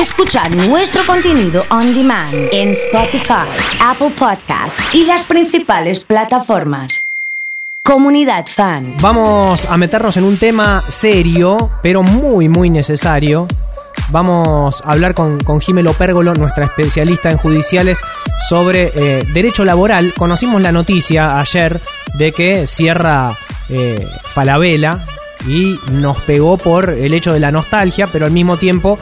Escuchar nuestro contenido on demand en Spotify, Apple Podcast y las principales plataformas. Comunidad Fan. Vamos a meternos en un tema serio, pero muy, muy necesario. Vamos a hablar con, con Jimelo Pérgolo, nuestra especialista en judiciales, sobre eh, derecho laboral. Conocimos la noticia ayer de que cierra eh, Falabella y nos pegó por el hecho de la nostalgia, pero al mismo tiempo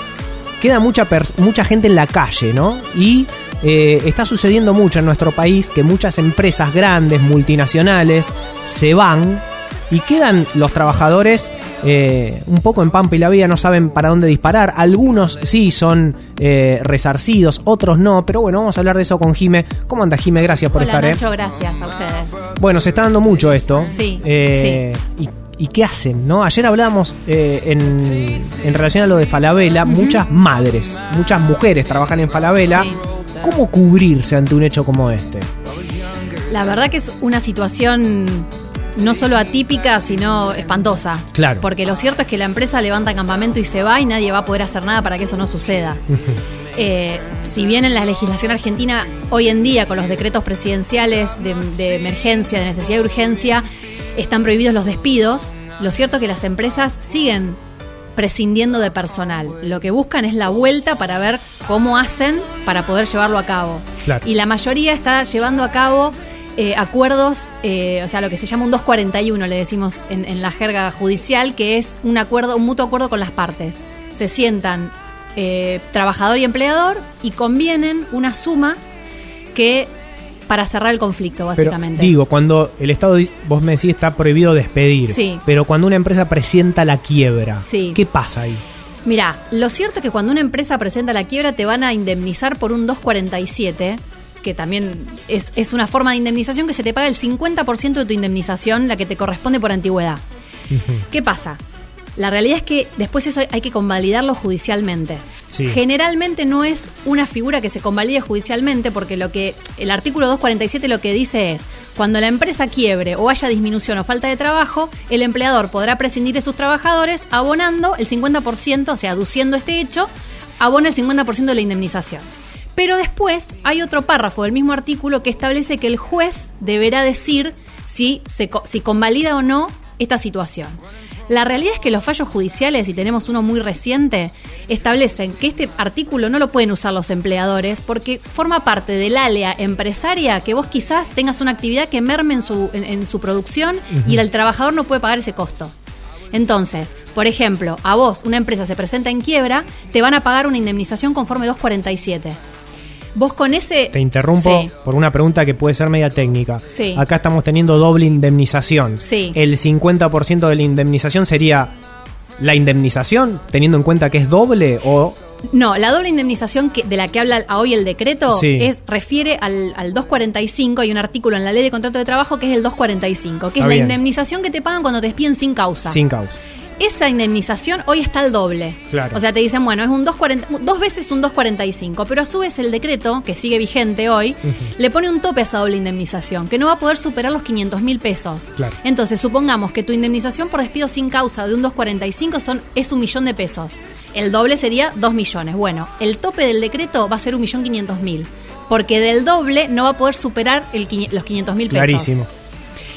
queda mucha, mucha gente en la calle, ¿no? Y eh, está sucediendo mucho en nuestro país que muchas empresas grandes, multinacionales, se van y quedan los trabajadores eh, un poco en pampa y la vida, no saben para dónde disparar. Algunos sí son eh, resarcidos, otros no, pero bueno, vamos a hablar de eso con Jime. ¿Cómo anda Jime? Gracias por estar. Muchas gracias a ustedes. Bueno, se está dando mucho esto. Sí. sí. Y, qué hacen? ¿no? Ayer hablábamos en, en, relación a lo de Falabella, muchas madres, muchas mujeres trabajan en Falabella. ¿Cómo cubrirse ante un hecho como este? La verdad que es una situación no solo atípica, sino espantosa. Claro. Porque lo cierto es que la empresa levanta campamento y se va y nadie va a poder hacer nada para que eso no suceda. Eh, si bien en la legislación argentina hoy en día con los decretos presidenciales de, emergencia, de necesidad y urgencia, están prohibidos los despidos, lo cierto es que las empresas siguen prescindiendo de personal. Lo que buscan es la vuelta para ver cómo hacen para poder llevarlo a cabo. Y la mayoría está llevando a cabo eh, acuerdos, eh, o sea, lo que se llama un 241, le decimos en, la jerga judicial, que es un acuerdo, un mutuo acuerdo con las partes. Se sientan eh, trabajador y empleador y convienen una suma que para cerrar el conflicto, básicamente. digo, cuando el Estado, vos me decís, está prohibido despedir, sí. pero cuando una empresa presenta la quiebra, ¿qué pasa ahí? Mira, lo cierto es que cuando una empresa presenta la quiebra te van a indemnizar por un 247 que también es, una forma de indemnización que se te paga el 50% de tu indemnización, la que te corresponde por antigüedad. ¿Qué pasa? La realidad es que después eso hay que convalidarlo judicialmente. Generalmente no es una figura que se convalide judicialmente porque lo que el artículo 247 lo que dice es, cuando la empresa quiebre o haya disminución o falta de trabajo, el empleador podrá prescindir de sus trabajadores abonando el 50%, o sea, aduciendo este hecho, abona el 50% de la indemnización. Pero después hay otro párrafo del mismo artículo que establece que el juez deberá decir si, se, si convalida o no esta situación. La realidad es que los fallos judiciales, y tenemos uno muy reciente, establecen que este artículo no lo pueden usar los empleadores porque forma parte del área empresaria que vos quizás tengas una actividad que merme en su, en, su producción y el trabajador no puede pagar ese costo. Entonces, por ejemplo, a vos una empresa se presenta en quiebra, te van a pagar una indemnización conforme 247. Vos con ese... Te interrumpo por una pregunta que puede ser media técnica. Sí. Acá estamos teniendo doble indemnización. Sí. El 50% de la indemnización sería la indemnización, teniendo en cuenta que es doble o... No, la doble indemnización que, de la que habla hoy el decreto es refiere al, 245, hay un artículo en la ley de contrato de trabajo que es el 245, que es la indemnización que te pagan cuando te despiden sin causa. Sin causa esa indemnización hoy está al doble. Claro. O sea, te dicen, bueno, es un 240, dos veces un 245, pero a su vez el decreto, que sigue vigente hoy, le pone un tope a esa doble indemnización, que no va a poder superar los 500 mil pesos. Claro. Entonces, supongamos que tu indemnización por despido sin causa de un 245 son, es un millón de pesos. El doble sería 2 millones. Bueno, el tope del decreto va a ser un millón 500 mil. Porque del doble no va a poder superar el, los 500 mil pesos. Clarísimo.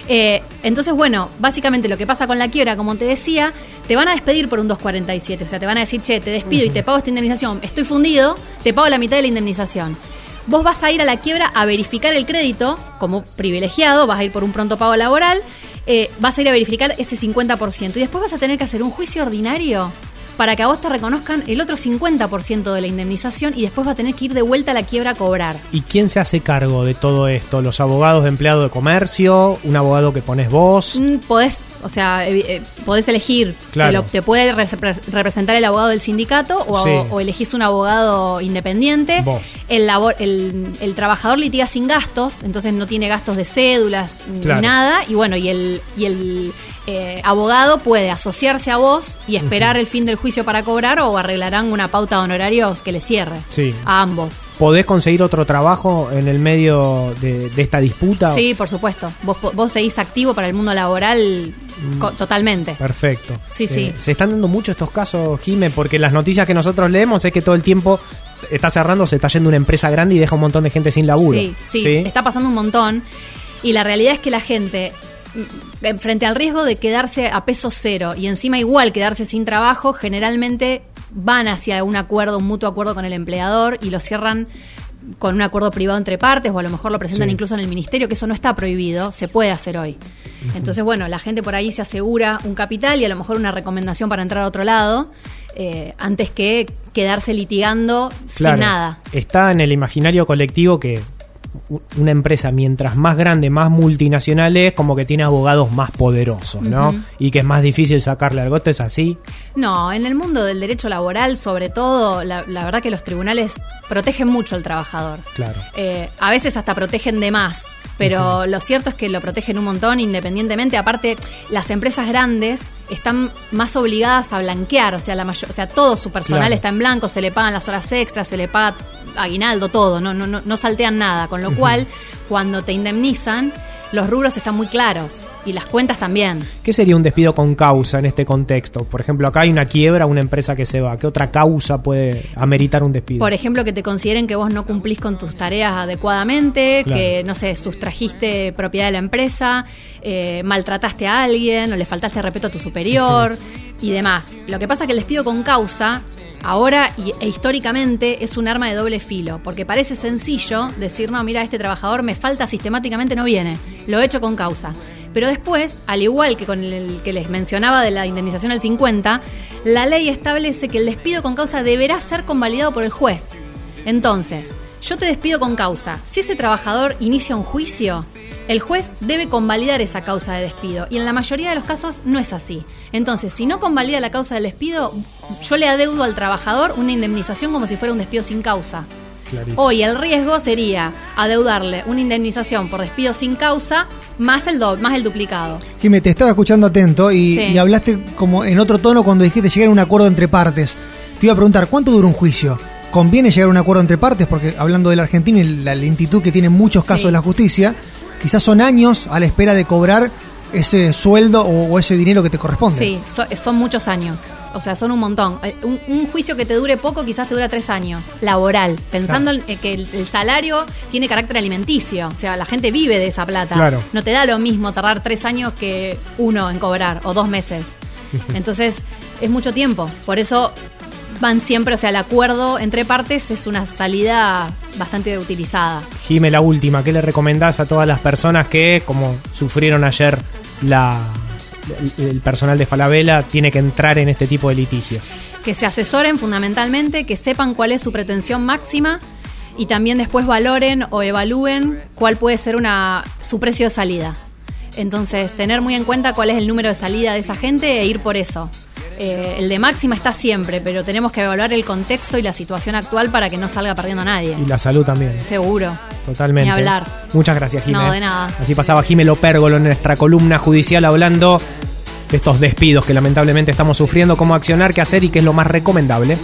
Eh, entonces, bueno, básicamente lo que pasa con la quiebra, como te decía, te van a despedir por un 247. O sea, te van a decir, che, te despido y te pago esta indemnización. Estoy fundido, te pago la mitad de la indemnización. Vos vas a ir a la quiebra a verificar el crédito como privilegiado, vas a ir por un pronto pago laboral, eh, vas a ir a verificar ese 50%. Y después vas a tener que hacer un juicio ordinario para que a vos te reconozcan el otro 50% de la indemnización y después va a tener que ir de vuelta a la quiebra a cobrar. ¿Y quién se hace cargo de todo esto? ¿Los abogados de empleado de comercio? ¿Un abogado que pones vos? Mm, podés, o sea, eh, podés elegir. Claro. Te, puede representar el abogado del sindicato o, elegís un abogado independiente. Vos. El, labor, el, trabajador litiga sin gastos, entonces no tiene gastos de cédulas ni nada. Y bueno, y el, y el eh, abogado puede asociarse a vos y esperar el fin del juicio para cobrar o arreglarán una pauta de honorarios que le cierre sí. a ambos. ¿Podés conseguir otro trabajo en el medio de, esta disputa? Sí, por supuesto. Vos, vos seguís activo para el mundo laboral Co- Totalmente. Perfecto. Eh, Sí, sí. Se están dando mucho estos casos, Jime, porque las noticias que nosotros leemos es que todo el tiempo está cerrando, se está yendo una empresa grande y deja un montón de gente sin laburo. Sí, sí, está pasando un montón. Y la realidad es que la gente, mm, frente al riesgo de quedarse a peso cero y encima igual quedarse sin trabajo, generalmente van hacia un acuerdo, un mutuo acuerdo con el empleador y lo cierran con un acuerdo privado entre partes o a lo mejor lo presentan Sí. incluso en el ministerio, que eso no está prohibido, se puede hacer hoy. Entonces, bueno, la gente por ahí se asegura un capital y a lo mejor una recomendación para entrar a otro lado, eh, antes que quedarse litigando Claro, sin nada. Está en el imaginario colectivo que una empresa mientras más grande, más multinacional es, como que tiene abogados más poderosos, ¿no? Y que es más difícil sacarle algo. ¿Esto es así? No, en el mundo del derecho laboral, sobre todo, la, la verdad que los tribunales protegen mucho al trabajador. Claro. Eh, a veces hasta protegen de más, pero lo cierto es que lo protegen un montón independientemente. Aparte, las empresas grandes están más obligadas a blanquear, o sea, la mayor, o sea, todo su personal Claro. está en blanco, se le pagan las horas extras, se le paga aguinaldo, todo, no, no, no, no saltean nada, con lo cual, cuando te indemnizan, los rubros están muy claros y las cuentas también. ¿Qué sería un despido con causa en este contexto? Por ejemplo, acá hay una quiebra, una empresa que se va. ¿Qué otra causa puede ameritar un despido? Por ejemplo, que te consideren que vos no cumplís con tus tareas adecuadamente, Claro. que, no sé, sustrajiste propiedad de la empresa, eh, maltrataste a alguien, o le faltaste respeto a tu superior y demás. Lo que pasa es que el despido con causa, ahora e históricamente, es un arma de doble filo, porque parece sencillo decir, no, mira, este trabajador me falta sistemáticamente, no viene, lo he hecho con causa. Pero después, al igual que con el que les mencionaba de la indemnización al 50, la ley establece que el despido con causa deberá ser convalidado por el juez. Entonces, yo te despido con causa. Si ese trabajador inicia un juicio, el juez debe convalidar esa causa de despido. Y en la mayoría de los casos no es así. Entonces, si no convalida la causa del despido, yo le adeudo al trabajador una indemnización como si fuera un despido sin causa. Clarito. Hoy el riesgo sería adeudarle una indemnización por despido sin causa más el, do- más el duplicado. Jimé, te estaba escuchando atento y, Sí. y hablaste como en otro tono cuando dijiste llegar a un acuerdo entre partes. Te iba a preguntar, ¿cuánto dura un juicio? ¿Conviene llegar a un acuerdo entre partes? Porque hablando de la Argentina y la lentitud que tiene en muchos casos Sí. de la justicia, quizás son años a la espera de cobrar ese sueldo o, o ese dinero que te corresponde. Sí, so- son muchos años. O sea, son un montón. Eh, Un, un juicio que te dure poco quizás te dura tres años. Laboral. Pensando en que el, el salario tiene carácter alimenticio. O sea, la gente vive de esa plata. Claro. No te da lo mismo tardar tres años que uno en cobrar o dos meses. Entonces, es mucho tiempo. Por eso van siempre, o sea, el acuerdo entre partes es una salida bastante utilizada. Jime, la última, ¿qué le recomendás a todas las personas que, como sufrieron ayer la, el, el personal de Falabella, tiene que entrar en este tipo de litigios? que se asesoren fundamentalmente, que sepan cuál es su pretensión máxima y también después valoren o evalúen cuál puede ser una, su precio de salida. Entonces, tener muy en cuenta cuál es el número de salida de esa gente e ir por eso. Eh, el de máxima está siempre, pero tenemos que evaluar el contexto y la situación actual para que no salga perdiendo nadie. Y la salud también. Seguro. Totalmente. Ni hablar. Muchas gracias, Jime. No, de nada. Así pasaba Jime Lopérgolo en nuestra columna judicial hablando de estos despidos que lamentablemente estamos sufriendo, cómo accionar, qué hacer y qué es lo más recomendable.